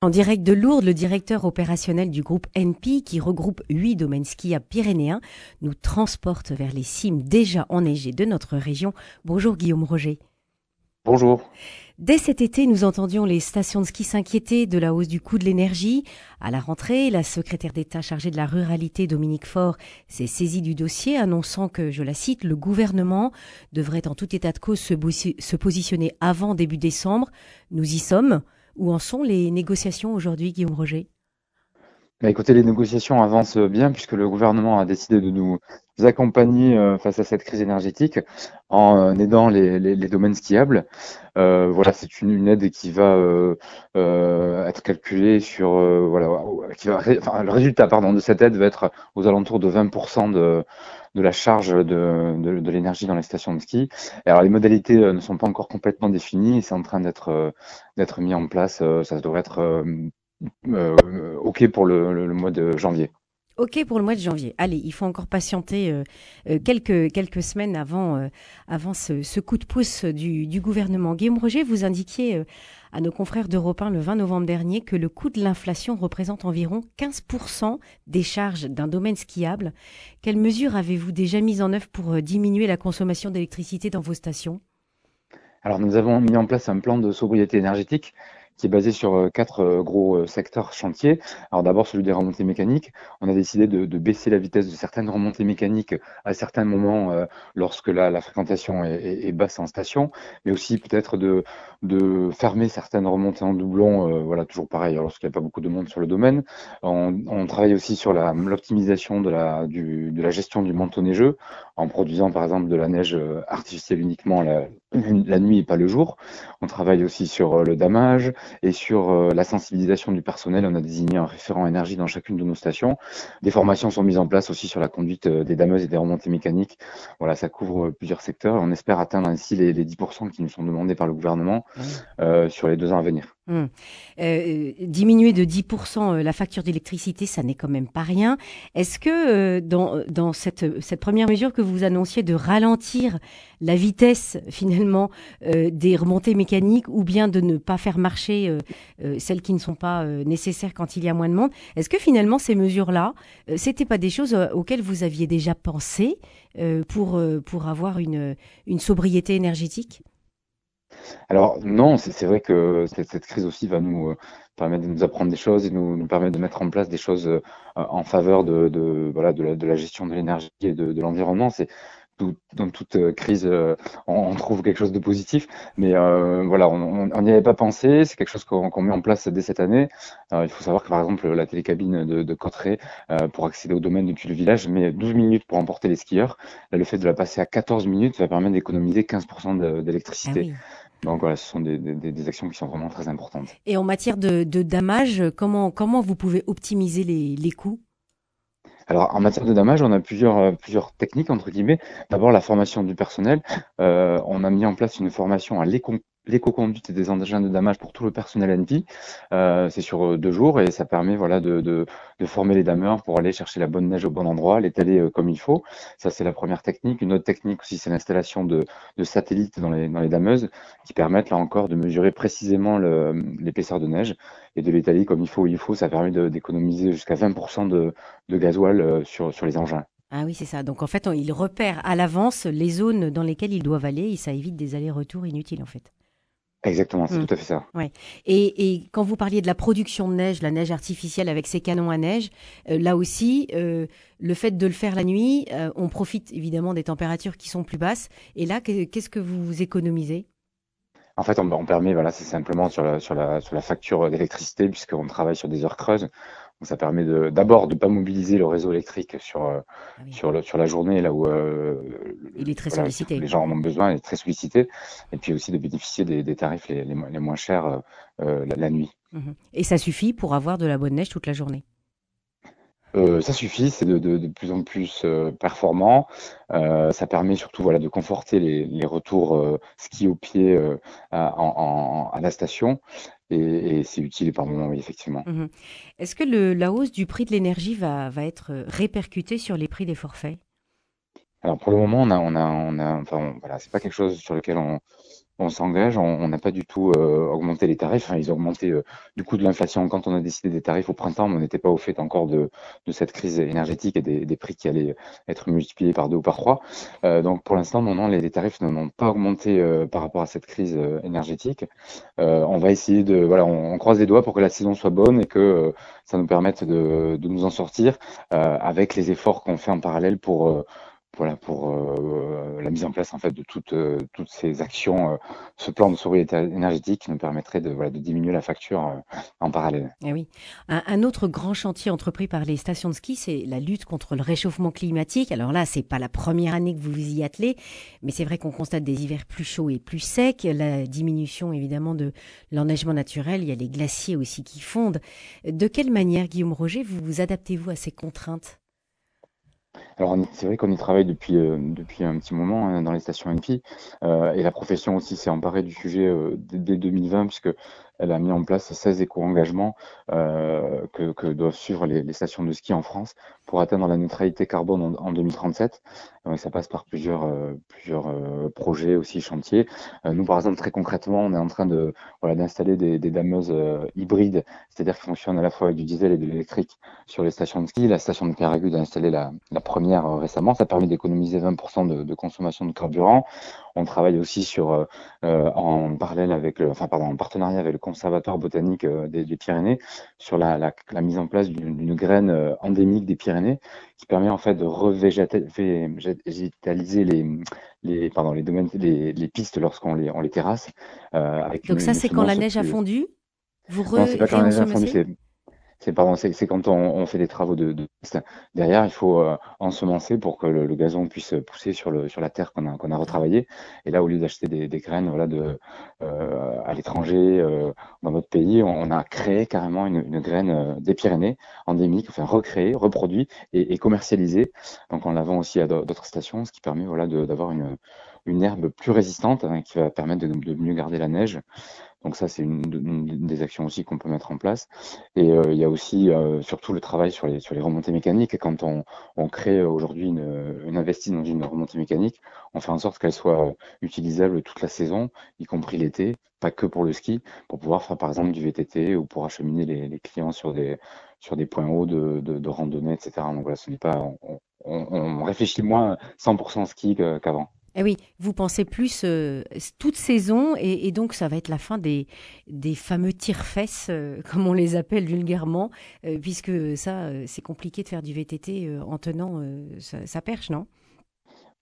En direct de Lourdes, le directeur opérationnel du groupe NP, qui regroupe huit domaines skiables pyrénéens, nous transporte vers les cimes déjà enneigées de notre région. Bonjour Guillaume Roger. Bonjour. Dès cet été, nous entendions les stations de ski s'inquiéter de la hausse du coût de l'énergie. À la rentrée, la secrétaire d'État chargée de la ruralité, Dominique Faure, s'est saisie du dossier, annonçant que, je la cite, le gouvernement devrait en tout état de cause se, se positionner avant début décembre. Nous y sommes. Où en sont les négociations aujourd'hui, Guillaume Roger? Bah, écoutez, les négociations avancent bien puisque le gouvernement a décidé de nous accompagner euh, face à cette crise énergétique en euh, aidant les, les, les domaines skiables. Euh, voilà, c'est une, une, aide qui va euh, euh être calculée sur voilà, qui va, enfin, le résultat pardon de cette aide va être aux alentours de 20% de, de la charge de, de, de l'énergie dans les stations de ski. alors les modalités ne sont pas encore complètement définies, c'est en train d'être d'être mis en place. ça devrait être euh, OK pour le, le, mois de janvier. OK pour le mois de janvier. Allez, il faut encore patienter euh, euh quelques, quelques semaines avant, euh, avant ce, ce, coup de pouce du, du, gouvernement. Guillaume Roger, vous indiquiez euh, à nos confrères d'Europe 1 le 20 novembre dernier que le coût de l'inflation représente environ 15% des charges d'un domaine skiable. Quelles mesures avez-vous déjà mises en œuvre pour diminuer la consommation d'électricité dans vos stations? Alors nous avons mis en place un plan de sobriété énergétique qui est basé sur euh, quatre euh, gros euh, secteurs chantiers. Alors d'abord celui des remontées mécaniques. On a décidé de, baisser la vitesse de certaines remontées mécaniques à certains moments lorsque la, fréquentation est, basse en station, mais aussi peut-être de, fermer certaines remontées en doublon. voilà, toujours pareil, lorsqu'il n'y a pas beaucoup de monde sur le domaine. On, travaille aussi sur l'optimisation de la, du, de la gestion du manteau neigeux en produisant par exemple de la neige artificielle uniquement la, la nuit et pas le jour. On travaille aussi sur le damage, et sur euh, la sensibilisation du personnel, on a désigné un référent énergie dans chacune de nos stations. Des formations sont mises en place aussi sur la conduite euh, des dameuses et des remontées mécaniques. Voilà, ça couvre euh, plusieurs secteurs. On espère atteindre ainsi les, les 10% qui nous sont demandés par le gouvernement euh, sur les deux ans à venir. Hum. Euh, diminuer de 10% la facture d'électricité, ça n'est quand même pas rien. Est-ce que euh, dans, dans cette, cette première mesure que vous annonciez de ralentir la vitesse finalement euh, des remontées mécaniques ou bien de ne pas faire marcher euh, euh, celles qui ne sont pas euh, nécessaires quand il y a moins de monde. Est-ce que finalement ces mesures-là, c'était pas des choses auxquelles vous aviez déjà pensé pour pour avoir une une sobriété énergétique? Alors non, c'est vrai que cette, crise aussi va nous permettre de nous apprendre des choses et nous, permettre de mettre en place des choses en faveur de, voilà de la, gestion de l'énergie et de, l'environnement. C'est dans toute euh, crise, euh, on, trouve quelque chose de positif. Mais euh, voilà, on n'y avait pas pensé. C'est quelque chose qu'on met en place dès cette année. il faut savoir que par exemple, la télécabine de, de Cotteret, pour accéder au domaine depuis le village, met 12 minutes pour emporter les skieurs. Là, le fait de la passer à 14 minutes va permettre d'économiser 15% d'électricité. Ah Donc voilà, ce sont des, des, des, actions qui sont vraiment très importantes. Et en matière de, de damage, comment, comment vous pouvez optimiser les, les coûts? Alors, en matière de damage, on a plusieurs, euh, plusieurs techniques, entre guillemets. D'abord, la formation du personnel. Euh, on a mis en place une formation à l'écon l'éco-conduite et des engins de damage pour tout le personnel NP. Euh, c'est sur euh, deux jours et ça permet voilà de, de, former les dameurs pour aller chercher la bonne neige au bon endroit, l'étaler euh, comme il faut. Ça c'est la première technique. Une autre technique aussi c'est l'installation de, de, satellites dans les, dans les dameuses qui permettent là encore de mesurer précisément l'épaisseur de neige et de l'étaler comme il faut il faut. Ça permet d'économiser jusqu'à 20% de, gasoil sur, sur les engins. Ah oui, c'est ça. Donc en fait, on, il repère à l'avance les zones dans lesquelles ils doivent aller et ça évite des allers-retours inutiles en fait. Exactement, c'est mmh. tout à fait ça. Ouais. Et, et, quand vous parliez de la production de neige, la neige artificielle avec ses canons à neige, euh, là aussi, euh, le fait de le faire la nuit, euh, on profite évidemment des températures qui sont plus basses. Et là, qu'est-ce que vous économisez? En fait, on, on, permet, voilà, c'est simplement sur la, sur la, sur la facture d'électricité, puisqu'on travaille sur des heures creuses. Ça permet d'abord de ne pas mobiliser le réseau électrique sur, euh, ah oui. sur, le, sur la journée, là où euh, il est très voilà, sollicité. les gens en ont besoin, il est très sollicité, et puis aussi de bénéficier des, des tarifs les, les, les, moins chers euh, la, la, nuit. Mmh. Et ça suffit pour avoir de la bonne neige toute la journée? Euh, ça suffit, c'est de, de, de, plus en plus performant. Ça permet surtout voilà, de conforter les, les retours ski au pied à, en, en, à la station et, et c'est utile par moment, oui, effectivement. Mmh. Est-ce que le, la hausse du prix de l'énergie va, va être répercutée sur les prix des forfaits? Alors pour le moment, on a, on a, on a, enfin, on, voilà, c'est pas quelque chose sur lequel on, on s'engage, on n'a pas du tout euh, augmenté les tarifs. Enfin, ils ont augmenté euh, du coup de l'inflation quand on a décidé des tarifs au printemps, on n'était pas au fait encore de, de cette crise énergétique et des, prix qui allaient être multipliés par deux ou par trois. Euh, donc pour l'instant, non, non, les, tarifs n'ont pas augmenté par rapport à cette crise énergétique. on va essayer de, voilà, on, on, croise les doigts pour que la saison soit bonne et que ça nous permette de, de nous en sortir avec les efforts qu'on fait en parallèle pour voilà pour euh, la mise en place en fait de toutes euh, toutes ces actions, euh, ce plan de sobriété énergétique nous permettrait de voilà de diminuer la facture en parallèle. Et eh oui, un, un, autre grand chantier entrepris par les stations de ski, c'est la lutte contre le réchauffement climatique. Alors là, c'est pas la première année que vous vous y attelez, mais c'est vrai qu'on constate des hivers plus chauds et plus secs, la diminution évidemment de l'enneigement naturel, il y a les glaciers aussi qui fondent. De quelle manière, Guillaume Roger, vous vous adaptez-vous à ces contraintes? Alors c'est vrai qu'on y travaille depuis, euh, depuis un petit moment hein, dans les stations NP euh, et la profession aussi s'est emparée du sujet euh, dès, dès 2020 puisque elle a mis en place 16 éco-engagements euh, que, que, doivent suivre les, les, stations de ski en France pour atteindre la neutralité carbone en, en 2037. Et ça passe par plusieurs, euh, plusieurs euh, projets aussi, chantiers. Euh, nous, par exemple, très concrètement, on est en train de voilà, d'installer des, des, dameuses euh, hybrides, c'est-à-dire qui fonctionnent à la fois avec du diesel et de l'électrique sur les stations de ski. La station de Péragude a installé la, la première euh, récemment. Ça permet d'économiser 20% de, de, consommation de carburant. On travaille aussi sur, en parallèle avec le, enfin, pardon, en partenariat avec le Conservatoire botanique des, des Pyrénées sur la, la, la, mise en place d'une graine endémique des Pyrénées qui permet en fait de revégétaliser les, les, pardon, les domaines, les, les pistes lorsqu'on les, on les terrasse. Euh, avec Donc une, ça, c'est quand la neige a fondu? Vous Non, c'est pas quand la neige a fondu, c'est pardon, c'est quand on, on, fait des travaux de, de derrière, il faut euh, ensemencer pour que le, le, gazon puisse pousser sur le sur la terre qu'on a qu'on a retravaillé. Et là, au lieu d'acheter des, des, graines, voilà, de euh, à l'étranger, euh, dans notre pays, on, on, a créé carrément une, une graine euh, des Pyrénées endémique, enfin recréée, reproduit et, et commercialisée. Donc, en l'avant aussi à d'autres stations, ce qui permet voilà d'avoir une une herbe plus résistante hein, qui va permettre de, de mieux garder la neige. Donc ça, c'est une, des actions aussi qu'on peut mettre en place. Et euh, il y a aussi euh, surtout le travail sur les, sur les remontées mécaniques. Et quand on, on crée aujourd'hui une, une investit dans une remontée mécanique, on fait en sorte qu'elle soit utilisable toute la saison, y compris l'été, pas que pour le ski, pour pouvoir faire par exemple du VTT ou pour acheminer les, les clients sur des, sur des points hauts de, de, de randonnée, etc. Donc voilà, ce n'est pas, on, on, on réfléchit moins 100% ski qu'avant. Eh oui, vous pensez plus euh, toute saison et, donc ça va être la fin des, fameux tire-fesses, euh, comme on les appelle vulgairement, euh, puisque ça, c'est compliqué de faire du VTT en tenant sa, perche, non?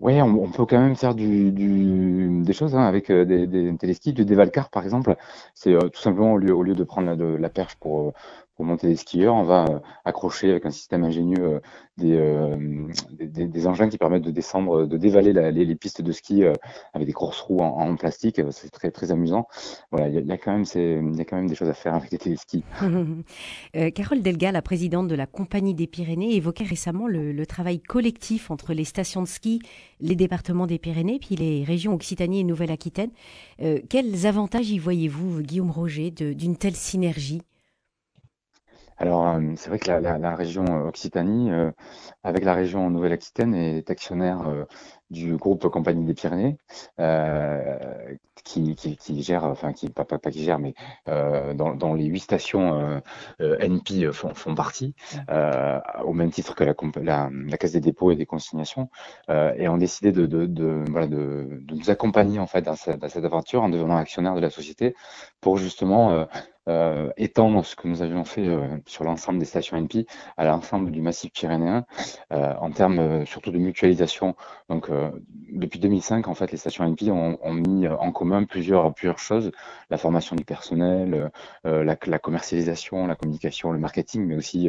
Oui, on, peut quand même faire des choses hein, avec des, des téléskis, du dévalcar par exemple. C'est tout simplement au lieu, de prendre de, la perche pour, pour monter des skieurs, on va euh, accrocher avec un système ingénieux euh, des, euh, des, des, engins qui permettent de descendre, de dévaler les, pistes de ski avec des grosses roues en, plastique. C'est très très amusant. Voilà, il y, a, quand même y a quand même des choses à faire avec les téléskis. Carole Delga, la présidente de la Compagnie des Pyrénées, évoquait récemment le, travail collectif entre les stations de ski, les départements des Pyrénées, puis les régions Occitanie et Nouvelle-Aquitaine. Quels avantages y voyez-vous, Guillaume Roger, d'une telle synergie? Alors, euh, c'est vrai que la, la, région Occitanie, euh, avec la région Nouvelle-Aquitaine, est actionnaire euh, du groupe Compagnie des Pyrénées, euh, qui, qui, qui, gère, enfin, qui, pas, pas, pas qui gère, mais euh, dans, dans, les huit stations euh, NP font, font partie, au même titre que la, la, la, Caisse des dépôts et des consignations, et ont décidé de, de, de, voilà, de, de nous accompagner en fait dans cette, dans cette, aventure en devenant actionnaire de la société pour justement euh, étendre ce que nous avions fait euh, sur l'ensemble des stations NP à l'ensemble du massif pyrénéen euh, en termes surtout de mutualisation. Donc euh, depuis 2005, en fait, les stations NP ont, ont, mis en commun plusieurs, plusieurs choses la formation du personnel, la, la, commercialisation, la communication, le marketing, mais aussi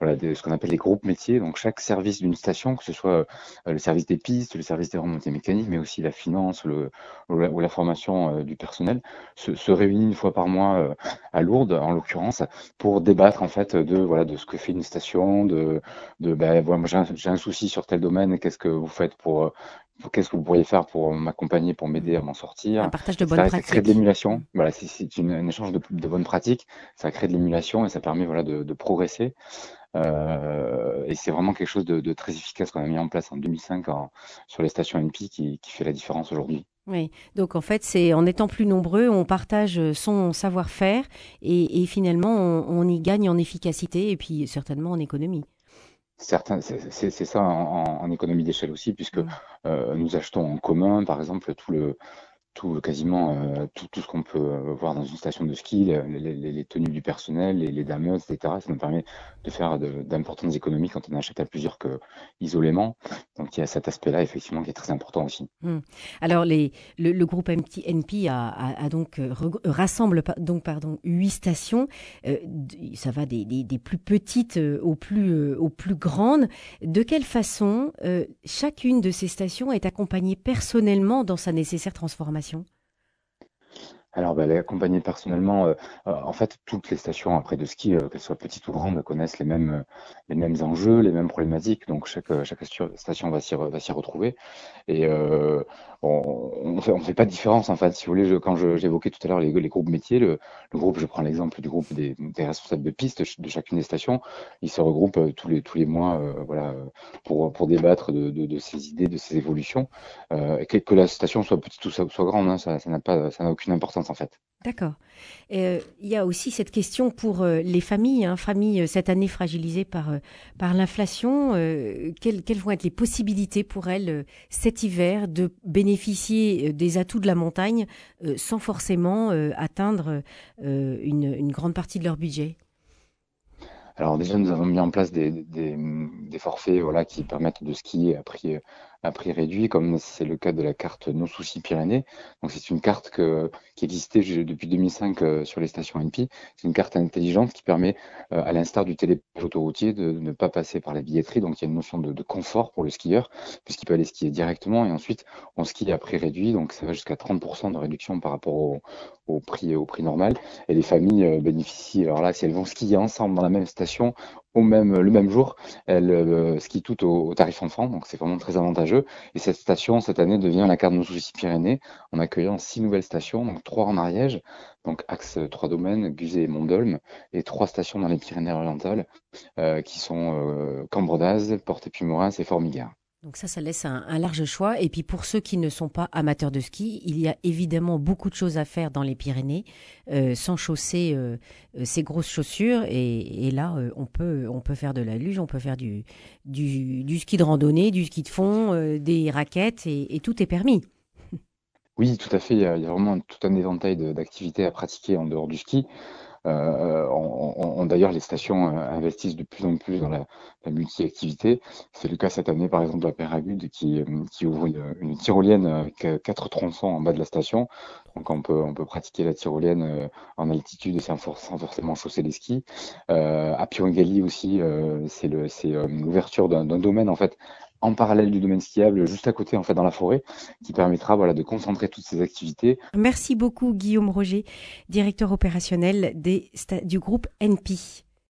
voilà, de, ce qu'on appelle les groupes métiers. Donc chaque service d'une station, que ce soit le service des pistes, le service des remontées mécaniques, mais aussi la finance le, ou, la, formation du personnel, se, se réunit une fois par mois à Lourdes en l'occurrence pour débattre en fait de voilà de ce que fait une station de de ben voilà, j'ai un, souci sur tel domaine qu'est-ce que vous faites pour qu'est-ce que vous pourriez faire pour m'accompagner, pour m'aider à m'en sortir? Un partage de bonnes pratiques. Ça crée de l'émulation. Voilà, c'est un échange de, de, bonnes pratiques. Ça crée de l'émulation et ça permet voilà de, de progresser. Euh, et c'est vraiment quelque chose de, de très efficace qu'on a mis en place en 2005 en, sur les stations NP qui, qui fait la différence aujourd'hui. Oui, donc en fait, c'est en étant plus nombreux, on partage son savoir-faire et, finalement, on, y gagne en efficacité et puis certainement en économie. Certains, c'est ça en, économie d'échelle aussi, puisque mmh. euh, nous achetons en commun, par exemple, tout le, tout, quasiment euh, tout, tout, ce qu'on peut euh, voir dans une station de ski, les, tenues du personnel, les, les dameuses, etc. Ça nous permet de faire d'importantes économies quand on achète à plusieurs que isolément. Donc il y a cet aspect-là effectivement qui est très important aussi. Hmm. Alors les, le, groupe NP a, donc euh, rassemble donc pardon huit stations. Ça va des, des, des, plus petites aux plus aux plus grandes. De quelle façon chacune de ces stations est accompagnée personnellement dans sa nécessaire transformation? formation alors, bah, accompagner personnellement, euh, euh, en fait, toutes les stations après de ski, euh, qu'elles soient petites ou grandes, connaissent les mêmes, les mêmes enjeux, les mêmes problématiques. Donc, chaque, chaque station va s'y, va s'y retrouver. Et on ne fait, on fait pas de différence, en fait. Si vous voulez, quand j'évoquais tout à l'heure les, les, groupes métiers, le, le groupe, je prends l'exemple du groupe des, des, responsables de piste de chacune des stations, ils se regroupent tous les, tous les mois voilà, pour, pour débattre de, de, de, ces idées, de ces évolutions. et que, la station soit petite ou soit, grande, hein, ça n'a pas, ça n'a aucune importance en fait. D'accord. Euh, il y a aussi cette question pour euh, les familles, hein, familles euh, cette année fragilisées par, par l'inflation. Quelles, quelles, vont être les possibilités pour elles cet hiver de bénéficier des atouts de la montagne sans forcément atteindre une, une grande partie de leur budget? Alors déjà, nous avons mis en place des, des, des, forfaits voilà, qui permettent de skier à prix, à prix réduit, comme c'est le cas de la carte Nos Soucis Pyrénées. Donc c'est une carte qui existait depuis 2005 euh, sur les stations NP. C'est une carte intelligente qui permet, euh, à l'instar du télépage autoroutier, de, ne pas passer par la billetterie. Donc il y a une notion de, de confort pour le skieur, puisqu'il peut aller skier directement et ensuite on skie à prix réduit. Donc ça va jusqu'à 30% de réduction par rapport au, au, prix, au prix normal. Et les familles euh, bénéficient, alors là, si elles vont skier ensemble dans la même station, au même, le même jour, elles euh, skient toutes au, au, tarif enfant, donc c'est vraiment très avantageux. Et cette station, cette année, devient la carte de nos soucis Pyrénées, en accueillant six nouvelles stations, donc trois en Ariège, donc axe trois domaines, Guzet et Mondolme, et trois stations dans les Pyrénées-Orientales, euh, qui sont euh, Porte-Épumorins et Formiguère. Donc ça, ça laisse un, large choix. Et puis pour ceux qui ne sont pas amateurs de ski, il y a évidemment beaucoup de choses à faire dans les Pyrénées, euh, sans chausser euh, euh, ces grosses chaussures. Et, là, on peut faire de la luge, on peut faire du du, ski de randonnée, du ski de fond, des raquettes, et, tout est permis. Oui, tout à fait. Il y a vraiment tout un éventail d'activités à pratiquer en dehors du ski. Euh, on, D'ailleurs, les stations euh, investissent de plus en plus dans la, la multi-activité. C'est le cas cette année, par exemple, à Péragude, qui, euh, qui ouvre une, tyrolienne avec quatre tronçons en bas de la station. Donc, on peut, on peut pratiquer la tyrolienne en altitude sans, forcément chausser les skis. Euh, à Pirongali aussi, c'est l'ouverture d'un domaine en fait en parallèle du domaine skiable, juste à côté, en fait, dans la forêt, qui permettra, voilà, de concentrer toutes ces activités. Merci beaucoup, Guillaume Roger, directeur opérationnel du groupe NP.